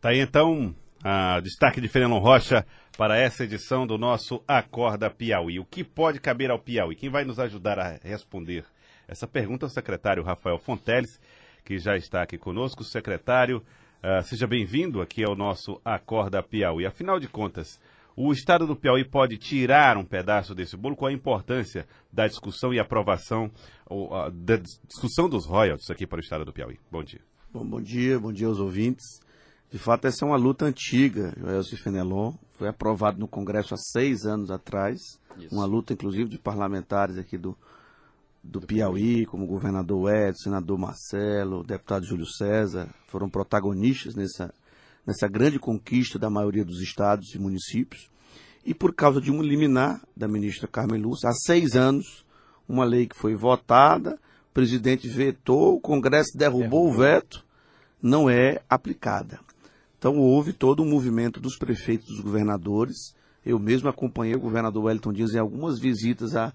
Tá aí então a destaque de Fernando Rocha para essa edição do nosso Acorda Piauí. O que pode caber ao Piauí? Quem vai nos ajudar a responder essa pergunta é o secretário Rafael Fonteles, que já está aqui conosco. Secretário, uh, seja bem-vindo aqui ao nosso Acorda Piauí. Afinal de contas, o Estado do Piauí pode tirar um pedaço desse bolo? Qual a importância da discussão e aprovação, ou, uh, da discussão dos royalties aqui para o Estado do Piauí? Bom dia. Bom, bom dia, bom dia aos ouvintes. De fato, essa é uma luta antiga, Joelcio Fenelon. Foi aprovado no Congresso há seis anos atrás. Isso. Uma luta, inclusive, de parlamentares aqui do, do, do Piauí, como o governador Edson, senador Marcelo, o deputado Júlio César. Foram protagonistas nessa, nessa grande conquista da maioria dos estados e municípios. E por causa de um liminar da ministra Carmen Lúcia, há seis anos, uma lei que foi votada, o presidente vetou, o Congresso derrubou, derrubou. o veto, não é aplicada. Então houve todo um movimento dos prefeitos, dos governadores. Eu mesmo acompanhei o governador Wellington Dias em algumas visitas à,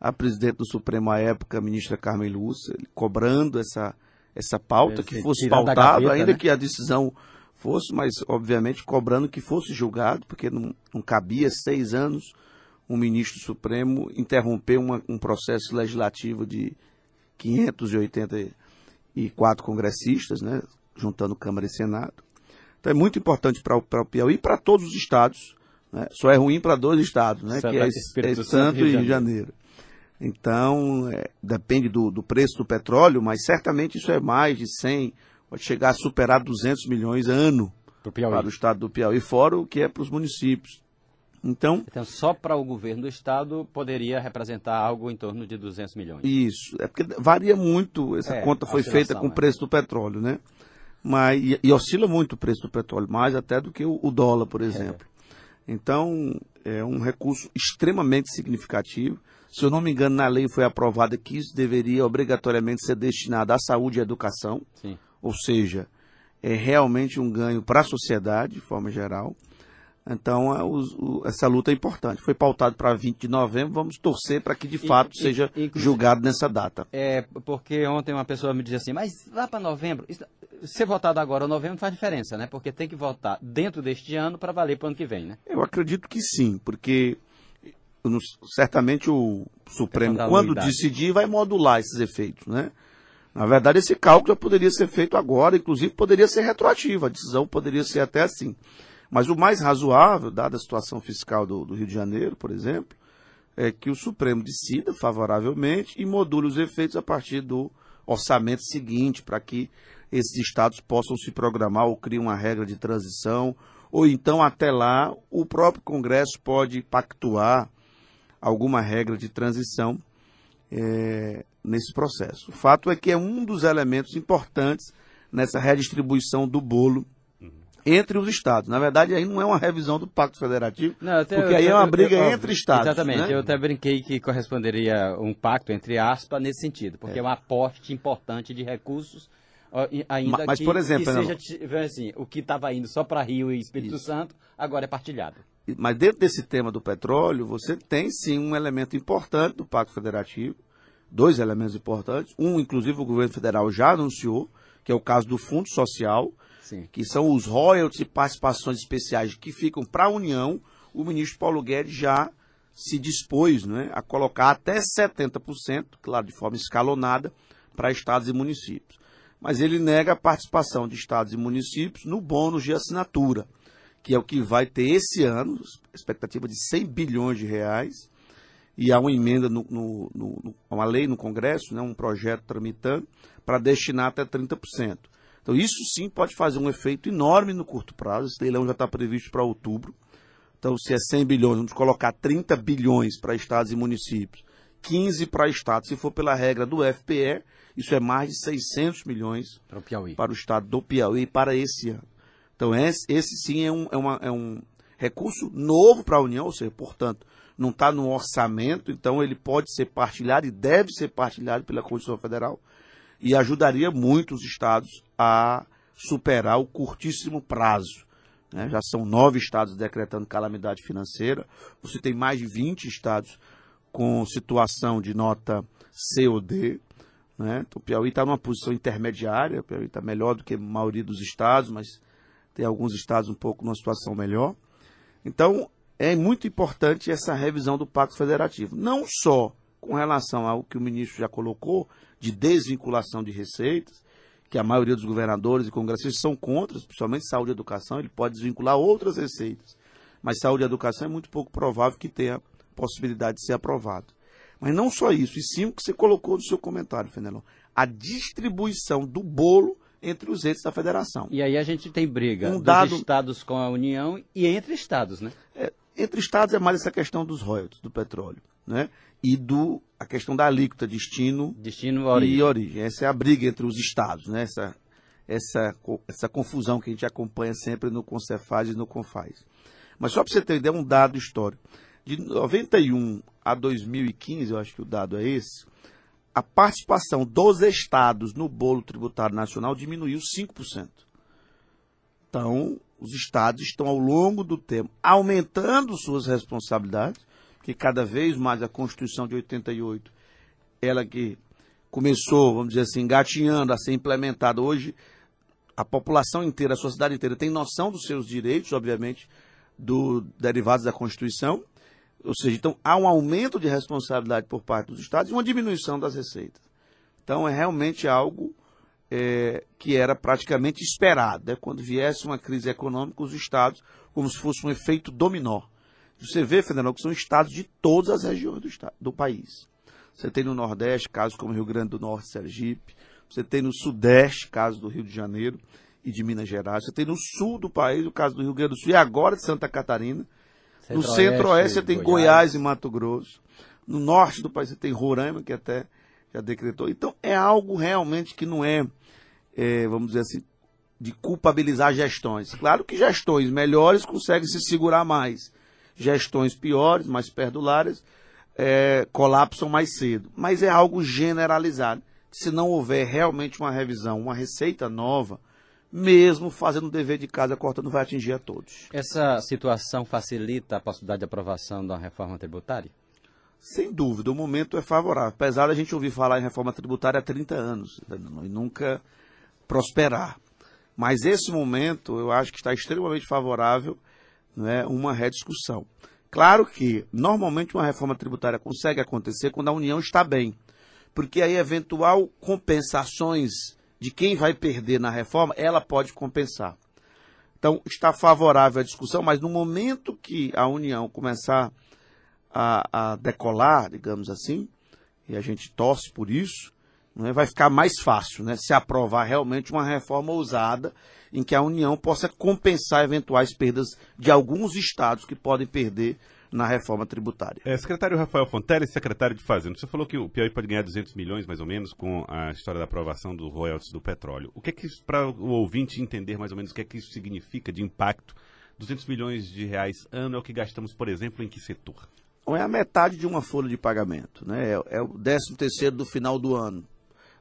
à presidente do Supremo à época, a ministra Carmen Lúcia, cobrando essa, essa pauta, que fosse pautado, ainda né? que a decisão fosse, mas obviamente cobrando que fosse julgado, porque não, não cabia seis anos um ministro supremo interromper uma, um processo legislativo de 584 congressistas, né, juntando Câmara e Senado. Então é muito importante para o Piauí e para todos os estados. Né? Só é ruim para dois estados, né? que é, é Santo e Rio de Janeiro. Então, é, depende do, do, preço do petróleo, mas certamente isso é mais de 100, pode chegar a superar 200 milhões ano para o estado do Piauí, fora o que é para os municípios. Então, então só para o governo do estado poderia representar algo em torno de 200 milhões. Isso, é porque varia muito, essa é, conta foi feita com o preço do petróleo, né? Mas e, e, oscila muito o preço do petróleo, mais até do que o, o dólar, por exemplo. É. Então, é um recurso extremamente significativo. Se eu não me engano, na lei foi aprovada que isso deveria obrigatoriamente ser destinado à saúde e à educação. Sim. Ou seja, é realmente um ganho para a sociedade, de forma geral. Então, é, o, essa luta é importante. Foi pautado para 20 de novembro. Vamos torcer para que, de fato, e, seja e, julgado nessa data. É, porque ontem uma pessoa me disse assim, mas lá para novembro, isso, ser votado agora ou novembro faz diferença, né? Porque tem que votar dentro deste ano para valer para o ano que vem, né? Eu acredito que sim, porque certamente o Supremo, quando decidir, vai modular esses efeitos, né? Na verdade, esse cálculo já poderia ser feito agora, inclusive poderia ser retroativo, a decisão poderia ser até assim. Mas o mais razoável, dada a situação fiscal do, do Rio de Janeiro, por exemplo, é que o Supremo decida favoravelmente e module os efeitos a partir do orçamento seguinte, para que esses estados possam se programar ou criar uma regra de transição, ou então até lá o próprio Congresso pode pactuar alguma regra de transição é, nesse processo. O fato é que é um dos elementos importantes nessa redistribuição do bolo entre os estados. Na verdade, aí não é uma revisão do Pacto Federativo, não, até, porque eu, aí é uma briga eu, eu, entre estados. Exatamente. Né? Eu até brinquei que corresponderia um pacto entre aspas nesse sentido, porque é, é um aporte importante de recursos ainda mas, que, por exemplo, que seja assim, o que estava indo só para Rio e Espírito Isso. Santo, agora é partilhado. Mas dentro desse tema do petróleo, você tem sim um elemento importante do Pacto Federativo, dois elementos importantes. Um, inclusive, o governo federal já anunciou, que é o caso do Fundo Social, que são os royalties e participações especiais que ficam para a União. O ministro Paulo Guedes já se dispôs né, a colocar até 70%, claro, de forma escalonada, para estados e municípios mas ele nega a participação de estados e municípios no bônus de assinatura, que é o que vai ter esse ano, expectativa de 100 bilhões de reais, e há uma emenda, no, no, no, uma lei no Congresso, né, um projeto tramitando, para destinar até 30%. Então isso sim pode fazer um efeito enorme no curto prazo, esse leilão já está previsto para outubro, então se é 100 bilhões, vamos colocar 30 bilhões para estados e municípios, 15 para estados, se for pela regra do FPE, isso é mais de 600 milhões para o, Piauí. para o estado do Piauí para esse ano. Então, esse, esse sim é um, é, uma, é um recurso novo para a União, ou seja, portanto, não está no orçamento, então ele pode ser partilhado e deve ser partilhado pela Constituição Federal e ajudaria muito os estados a superar o curtíssimo prazo. Né? Já são nove estados decretando calamidade financeira, você tem mais de 20 estados com situação de nota C ou D. Né? Então, o Piauí está numa posição intermediária, o Piauí está melhor do que a maioria dos estados, mas tem alguns estados um pouco numa situação melhor. Então, é muito importante essa revisão do Pacto Federativo. Não só com relação ao que o ministro já colocou, de desvinculação de receitas, que a maioria dos governadores e congressistas são contra, principalmente saúde e educação, ele pode desvincular outras receitas. Mas saúde e educação é muito pouco provável que tenha possibilidade de ser aprovado. Mas não só isso, e sim o que você colocou no seu comentário, Fenelon, a distribuição do bolo entre os entes da federação. E aí a gente tem briga um dos dado... estados com a União e entre estados, né? É, entre estados é mais essa questão dos royalties, do petróleo, né? E do, a questão da alíquota, destino, destino origem. e origem. Essa é a briga entre os estados, né? Essa, essa, essa confusão que a gente acompanha sempre no Concefaz e no Confaz. Mas só para você ter ideia, um dado histórico. De 91 a 2015, eu acho que o dado é esse, a participação dos estados no bolo tributário nacional diminuiu 5%. Então, os estados estão ao longo do tempo aumentando suas responsabilidades, que cada vez mais a Constituição de 88, ela que começou, vamos dizer assim, engatinhando a ser implementada hoje, a população inteira, a sociedade inteira tem noção dos seus direitos, obviamente, do, derivados da Constituição, ou seja, então há um aumento de responsabilidade por parte dos estados e uma diminuição das receitas. Então é realmente algo é, que era praticamente esperado. Né? Quando viesse uma crise econômica, os estados, como se fosse um efeito dominó. Você vê, Fernando, que são estados de todas as regiões do, estado, do país. Você tem no Nordeste casos como Rio Grande do Norte, Sergipe. Você tem no Sudeste casos do Rio de Janeiro e de Minas Gerais. Você tem no Sul do país o caso do Rio Grande do Sul e agora de Santa Catarina. no Centro-Oeste você tem Goiás. Goiás e Mato Grosso. No Norte do país você tem Roraima, que até já decretou. Então é algo realmente que não é é, vamos dizer assim, de culpabilizar gestões. Claro que gestões melhores conseguem se segurar mais. Gestões piores, mais perdulares, é, colapsam mais cedo. Mas é algo generalizado. Se não houver realmente uma revisão, uma receita nova, mesmo fazendo o dever de casa, a corta não vai atingir a todos. Essa situação facilita a possibilidade de aprovação da reforma tributária? Sem dúvida, o momento é favorável. Apesar da gente ouvir falar em reforma tributária há 30 anos, e nunca prosperar. Mas esse momento eu acho que está extremamente favorável né, uma rediscussão. Claro que normalmente uma reforma tributária consegue acontecer quando a União está bem, porque aí eventual compensações de quem vai perder na reforma, ela pode compensar. Então está favorável a discussão, mas no momento que a União começar a, a decolar, digamos assim, e a gente torce por isso, né, vai ficar mais fácil né, se aprovar realmente uma reforma ousada em que a União possa compensar eventuais perdas de alguns estados que podem perder na reforma tributária. É, secretário Rafael Fontelli, secretário de Fazenda, você falou que o Piauí pode ganhar 200 milhões, mais ou menos, com a história da aprovação do royalties do petróleo. O que é que isso, para o ouvinte entender mais ou menos o que é que isso significa de impacto, 200 milhões de reais ano é o que gastamos, por exemplo, em que setor? é a metade de uma folha de pagamento, né? É, é o décimo terceiro do final do ano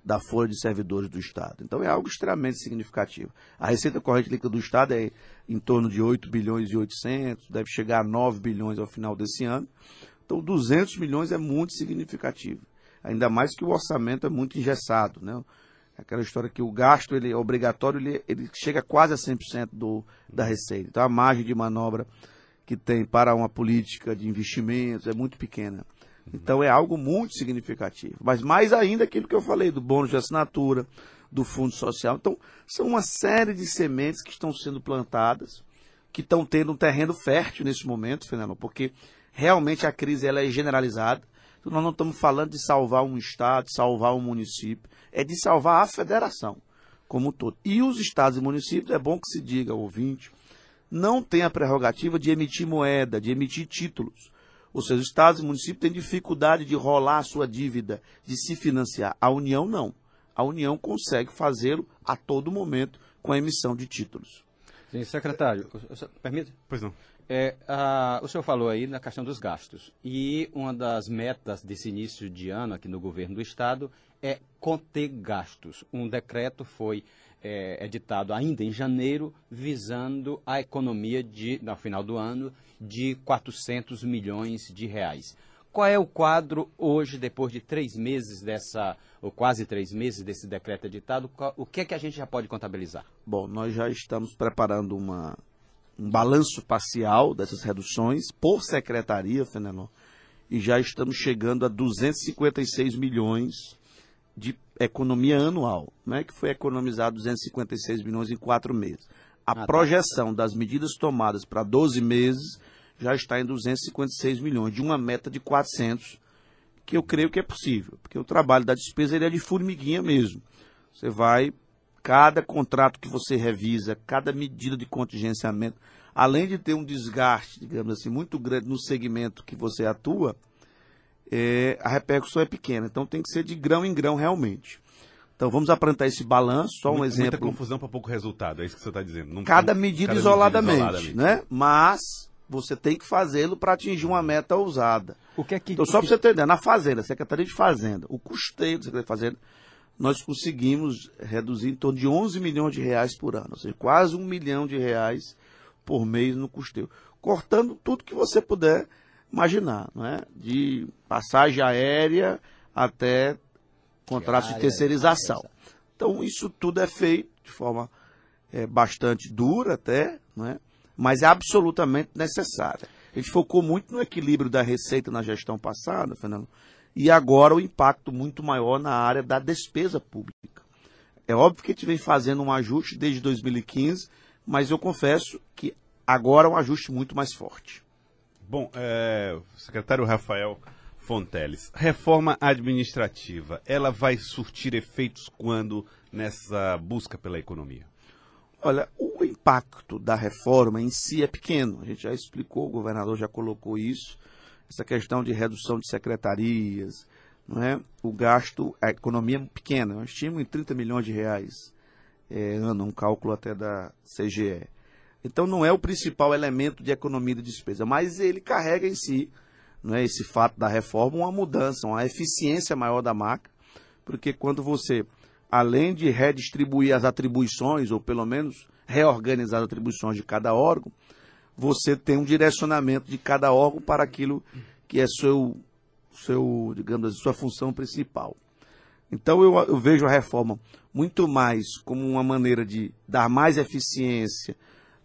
da folha de servidores do Estado. Então é algo extremamente significativo. A receita corrente líquida do Estado é em torno de 8 bilhões e 800, deve chegar a 9 bilhões ao final desse ano. Então 200 milhões é muito significativo. Ainda mais que o orçamento é muito engessado, né? Aquela história que o gasto ele é obrigatório, ele, ele chega quase a 100% do, da receita. Então a margem de manobra que tem para uma política de investimentos é muito pequena. Então é algo muito significativo. Mas mais ainda aquilo que eu falei do bônus de assinatura, do fundo social. Então, são uma série de sementes que estão sendo plantadas, que estão tendo um terreno fértil nesse momento, Fernando, porque realmente a crise ela é generalizada. Então, nós não estamos falando de salvar um estado, salvar um município, é de salvar a federação como um todo. E os estados e municípios, é bom que se diga ouvinte, não têm a prerrogativa de emitir moeda, de emitir títulos. Ou seja, os estados e municípios têm dificuldade de rolar a sua dívida, de se financiar. A União não. A União consegue fazê-lo a todo momento com a emissão de títulos. Sim, secretário, permite? Pois não. É, a, o senhor falou aí na questão dos gastos. E uma das metas desse início de ano aqui no governo do Estado é conter gastos. Um decreto foi é, editado ainda em janeiro, visando a economia de, no final do ano de 400 milhões de reais. Qual é o quadro hoje, depois de três meses dessa, ou quase três meses desse decreto editado, o que é que a gente já pode contabilizar? Bom, nós já estamos preparando uma, um balanço parcial dessas reduções por secretaria, Fenelon, e já estamos chegando a 256 milhões de economia anual, né, que foi economizado 256 milhões em quatro meses. A ah, tá. projeção das medidas tomadas para 12 meses já está em 256 milhões, de uma meta de 400, que eu creio que é possível, porque o trabalho da despesa ele é de formiguinha mesmo. Você vai, cada contrato que você revisa, cada medida de contingenciamento, além de ter um desgaste, digamos assim, muito grande no segmento que você atua, é, a repercussão é pequena. Então tem que ser de grão em grão realmente. Então vamos apresentar esse balanço, só um muita, exemplo. Muita confusão para pouco resultado, é isso que você está dizendo. Não, cada medida cada isoladamente, medida isoladamente, né? Mas você tem que fazê-lo para atingir uma meta ousada. O que é que, então, só para você entender, na Fazenda, Secretaria de Fazenda, o custeio da Secretaria de Fazenda, nós conseguimos reduzir em torno de 11 milhões de reais por ano, ou seja, quase um milhão de reais por mês no custeio, cortando tudo que você puder imaginar, não é? de passagem aérea até contratos de terceirização. Então, isso tudo é feito de forma é, bastante dura até, não é? mas é absolutamente necessária. A gente focou muito no equilíbrio da receita na gestão passada, Fernando, e agora o impacto muito maior na área da despesa pública. É óbvio que a gente vem fazendo um ajuste desde 2015, mas eu confesso que agora é um ajuste muito mais forte. Bom, é, secretário Rafael Fonteles, reforma administrativa, ela vai surtir efeitos quando nessa busca pela economia? Olha, o impacto da reforma em si é pequeno. A gente já explicou, o governador já colocou isso. Essa questão de redução de secretarias, não é? o gasto, a economia é pequena. Nós tínhamos em 30 milhões de reais é, ano, um cálculo até da CGE. Então não é o principal elemento de economia de despesa, mas ele carrega em si, não é esse fato da reforma, uma mudança, uma eficiência maior da máquina, porque quando você, além de redistribuir as atribuições, ou pelo menos reorganizar as atribuições de cada órgão, você tem um direcionamento de cada órgão para aquilo que é seu, seu digamos assim, sua função principal. Então eu, eu vejo a reforma muito mais como uma maneira de dar mais eficiência,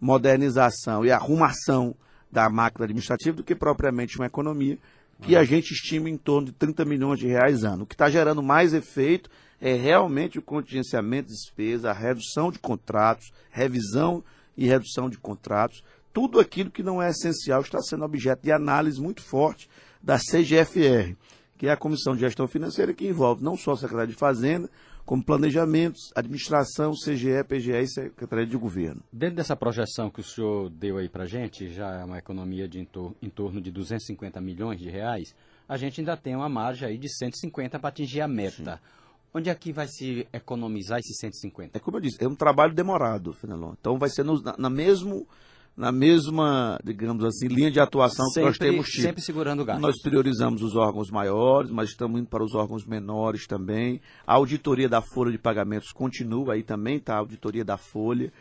modernização e arrumação da máquina administrativa do que propriamente uma economia que a gente estima em torno de 30 milhões de reais ano. O que está gerando mais efeito é realmente o contingenciamento de despesa, a redução de contratos, revisão e redução de contratos. Tudo aquilo que não é essencial está sendo objeto de análise muito forte da CGFR, que é a Comissão de Gestão Financeira, que envolve não só a Secretaria de Fazenda, como planejamentos, administração, CGE, PGE e Secretaria de Governo. Dentro dessa projeção que o senhor deu aí para a gente, já é uma economia de em, tor em torno de 250 milhões de reais, a gente ainda tem uma margem aí de 150 para atingir a meta. Sim. Onde é que vai se economizar esses 150? É como eu disse, é um trabalho demorado, Fenelon. Então vai ser no, na, na mesmo na mesma, digamos assim, linha de atuação sempre, que nós temos tido. Sempre segurando o gasto. Nós priorizamos os órgãos maiores, mas estamos indo para os órgãos menores também. A auditoria da folha de pagamentos continua aí também, tá? A auditoria da folha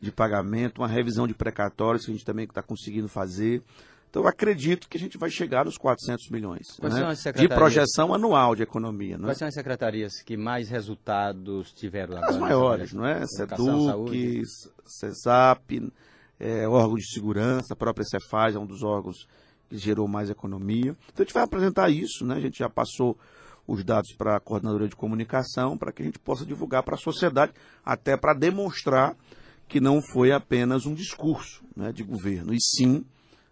de pagamento, uma revisão de precatórios que a gente também está conseguindo fazer. Então, eu acredito que a gente vai chegar nos 400 milhões né? de projeção anual de economia. Não é? Quais são as secretarias que mais resultados tiveram lá? As maiores, não é? SEDUC, CESAP, é, órgão de segurança, a própria Cefaz é um dos órgãos que gerou mais economia. Então a gente vai apresentar isso, né? A gente já passou os dados para a coordenadora de comunicação para que a gente possa divulgar para a sociedade, até para demonstrar que não foi apenas um discurso né, de governo, e sim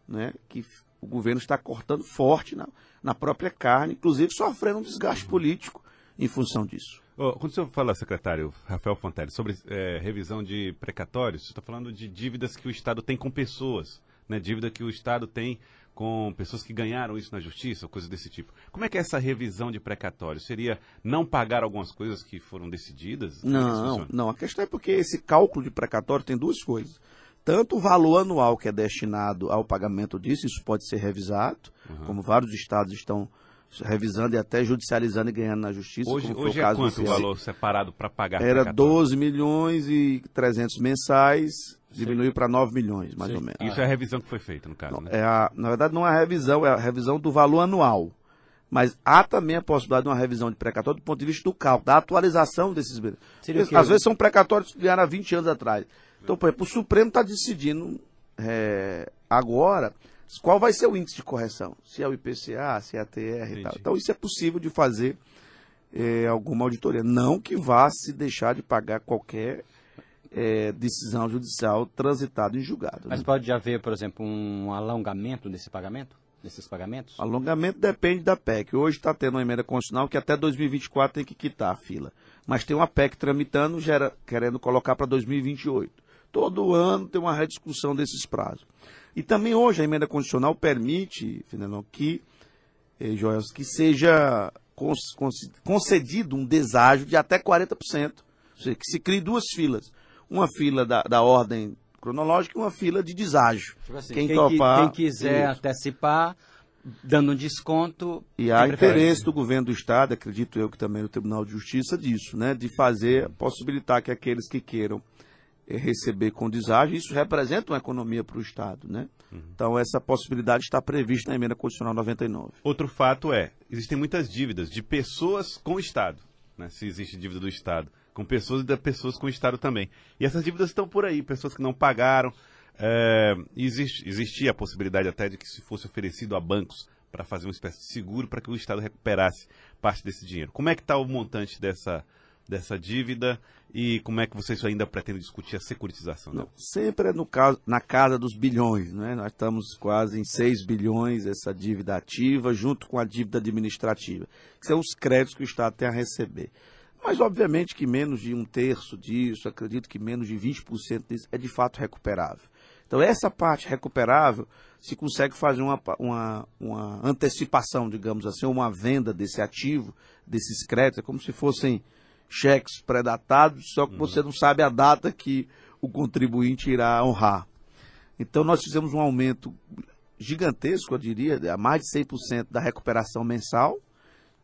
né, que o governo está cortando forte na, na própria carne, inclusive sofrendo um desgaste político em função disso. Oh, quando o senhor fala, secretário Rafael Fontelli, sobre é, revisão de precatórios, você está falando de dívidas que o Estado tem com pessoas, né? dívida que o Estado tem com pessoas que ganharam isso na justiça, coisas desse tipo. Como é que é essa revisão de precatórios? Seria não pagar algumas coisas que foram decididas? É não, não. A questão é porque esse cálculo de precatório tem duas coisas. Tanto o valor anual que é destinado ao pagamento disso, isso pode ser revisado, uhum. como vários estados estão revisando e até judicializando e ganhando na justiça. Hoje, hoje é quanto o valor separado para pagar? Era 12 milhões e 300 mensais, diminuiu para 9 milhões, mais Sim. ou menos. Isso é a revisão que foi feita, no caso, não, né? É a, na verdade, não é a revisão, é a revisão do valor anual. Mas há também a possibilidade de uma revisão de precatório do ponto de vista do cálculo, da atualização desses benefícios. Às vezes são precatórios que vieram há 20 anos atrás. Então, por exemplo, o Supremo está decidindo é, agora qual vai ser o índice de correção. Se é o IPCA, se é a TR e tal. Então, isso é possível de fazer é, alguma auditoria. Não que vá se deixar de pagar qualquer é, decisão judicial transitada em julgado. Mas né? pode haver, por exemplo, um alongamento desse pagamento? Desses pagamentos? Alongamento depende da PEC. Hoje está tendo uma emenda constitucional que até 2024 tem que quitar a fila. Mas tem uma PEC tramitando, gera, querendo colocar para 2028. Todo ano tem uma rediscussão desses prazos. E também hoje a emenda constitucional permite, Fenelon, que, eh, Joel, que seja concedido um deságio de até 40%. Ou seja, que se crie duas filas. Uma fila da, da ordem cronológica e uma fila de deságio. Tipo assim, quem, quem, topar. quem quiser Isso. antecipar, dando um desconto. E há interesse do governo do Estado, acredito eu que também no Tribunal de Justiça, disso, né? De fazer, possibilitar que aqueles que queiram receber com deságio, isso representa uma economia para o Estado, né? Então, essa possibilidade está prevista na emenda constitucional 99. Outro fato é, existem muitas dívidas de pessoas com o Estado, né? se existe dívida do Estado, com pessoas e de pessoas com o Estado também. E essas dívidas estão por aí, pessoas que não pagaram. é, existe, existia a possibilidade até de que se fosse oferecido a bancos para fazer uma espécie de seguro para que o Estado recuperasse parte desse dinheiro. Como é que está o montante dessa, dessa dívida e como é que vocês ainda pretendem discutir a securitização Não, sempre é no caso, na casa dos bilhões, né? Nós estamos quase em 6 bilhões essa dívida ativa, junto com a dívida administrativa, que são os créditos que o Estado tem a receber. Mas, obviamente, que menos de um terço disso, acredito que menos de 20% disso é de fato recuperável. Então, essa parte recuperável, se consegue fazer uma, uma, uma antecipação, digamos assim, uma venda desse ativo, desses créditos, é como se fossem cheques pré-datados, só que você não sabe a data que o contribuinte irá honrar. Então, nós fizemos um aumento gigantesco, eu diria, a mais de 100% da recuperação mensal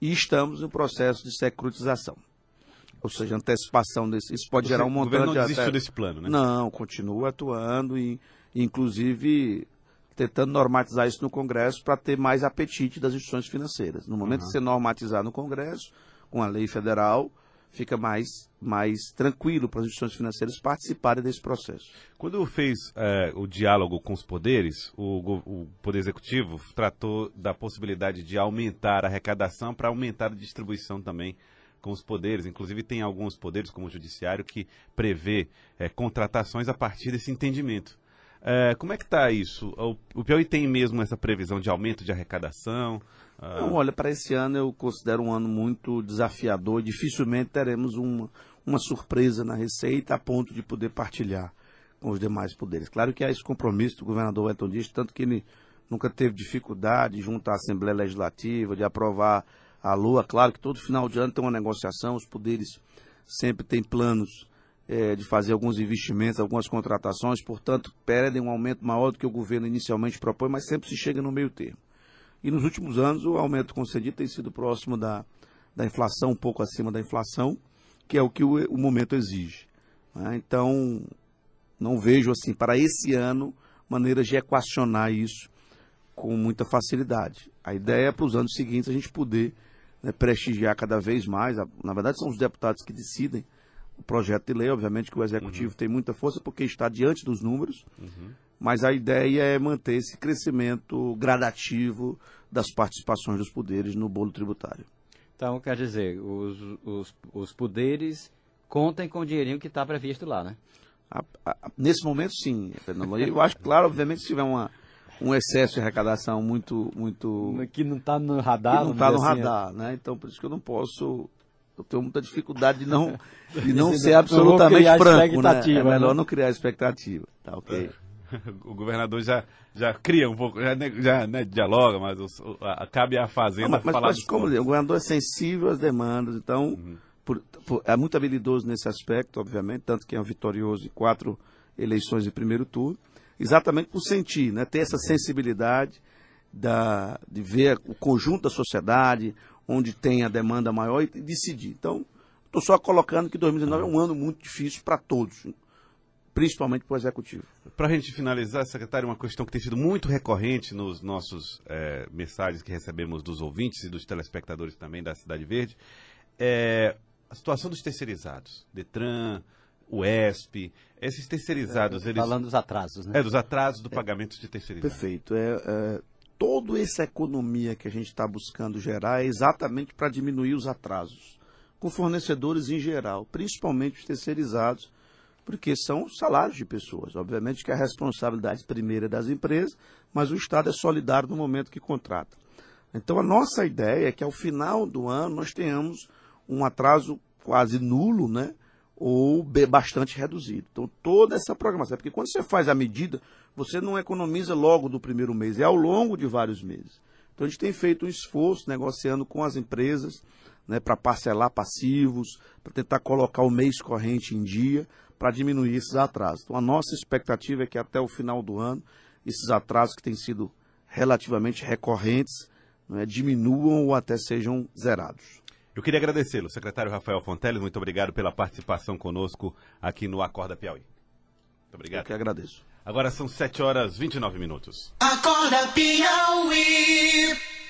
e estamos no processo de securitização. Ou seja, antecipação desse. Isso pode gerar um o montante governo não de desistiu até- desse plano, né? Não, continua atuando e, inclusive, tentando normatizar isso no Congresso para ter mais apetite das instituições financeiras. No momento Uhum. que você normatizar no Congresso, com a lei federal, fica mais, mais tranquilo para as instituições financeiras participarem desse processo. Quando fez é, o diálogo com os poderes, o, o Poder Executivo tratou da possibilidade de aumentar a arrecadação para aumentar a distribuição também com os poderes. Inclusive, tem alguns poderes, como o Judiciário, que prevê é, contratações a partir desse entendimento. É, como é que está isso? O, o Piauí tem mesmo essa previsão de aumento de arrecadação? Ah, Então, olha, para esse ano eu considero um ano muito desafiador dificilmente teremos uma, uma surpresa na Receita a ponto de poder partilhar com os demais poderes. Claro que há esse compromisso do governador Elton Dias, tanto que ele nunca teve dificuldade junto à Assembleia Legislativa de aprovar a LOA. Claro que todo final de ano tem uma negociação, os poderes sempre têm planos eh, de fazer alguns investimentos, algumas contratações, portanto, pedem um aumento maior do que o governo inicialmente propõe, mas sempre se chega no meio termo. E nos últimos anos o aumento concedido tem sido próximo da, da inflação, um pouco acima da inflação, que é o que o, o momento exige. né? Então, não vejo assim, para esse ano, maneiras de equacionar isso com muita facilidade. A ideia é para os anos seguintes a gente poder né, prestigiar cada vez mais. Na verdade, são os deputados que decidem o projeto de lei. Obviamente que o executivo tem muita força porque está diante dos números, mas a ideia é manter esse crescimento gradativo das participações dos poderes no bolo tributário. Então, quer dizer, os, os, os poderes contem com o dinheirinho que está previsto lá, né? A- a- nesse momento, sim, Fernando. Eu acho, claro, obviamente, se tiver uma, um excesso de arrecadação muito, muito Que não está no que radar. não vamos está no assim, radar, né? Então, por isso que eu não posso. Eu tenho muita dificuldade de não, de não Não ser absolutamente criar franco, né? É melhor né? não criar expectativa. Tá ok. o governador já, já cria um pouco, já, já né, dialoga, mas o- a, cabe à Fazenda Não, mas, mas, falar mas como digo, o governador é sensível às demandas, então Uhum. por- por- é muito habilidoso nesse aspecto, obviamente, tanto que é um vitorioso em quatro eleições em primeiro turno, exatamente por sentir, né, ter essa sensibilidade da, de ver o conjunto da sociedade, onde tem a demanda maior e decidir. Então, estou só colocando que 2019 é um ano muito difícil para todos. principalmente para o executivo. Para a gente finalizar, secretário, uma questão que tem sido muito recorrente nos nossos é, mensagens que recebemos dos ouvintes e dos telespectadores também da Cidade Verde, é a situação dos terceirizados, Detran, UESP, esses terceirizados. É, eles... Falando dos atrasos, né? É, dos atrasos do pagamento de terceirizados. Perfeito. É, é, toda essa economia que a gente está buscando gerar é exatamente para diminuir os atrasos com fornecedores em geral, principalmente os terceirizados, porque são salários de pessoas. Obviamente que a responsabilidade primeira é das empresas, mas o Estado é solidário no momento que contrata. Então a nossa ideia é que ao final do ano nós tenhamos um atraso quase nulo, né? Ou bastante reduzido. Então toda essa programação, porque quando você faz a medida, você não economiza logo do primeiro mês, é ao longo de vários meses. Então a gente tem feito um esforço negociando com as empresas né, para parcelar passivos, para tentar colocar o mês corrente em dia, para diminuir esses atrasos. Então, a nossa expectativa é que até o final do ano, esses atrasos que têm sido relativamente recorrentes né, diminuam ou até sejam zerados. Eu queria agradecê-lo, secretário Rafael Fonteles, muito obrigado pela participação conosco aqui no Acorda Piauí. Muito obrigado. Eu que agradeço. Agora são 7 horas e 29 minutos. Acorda Piauí.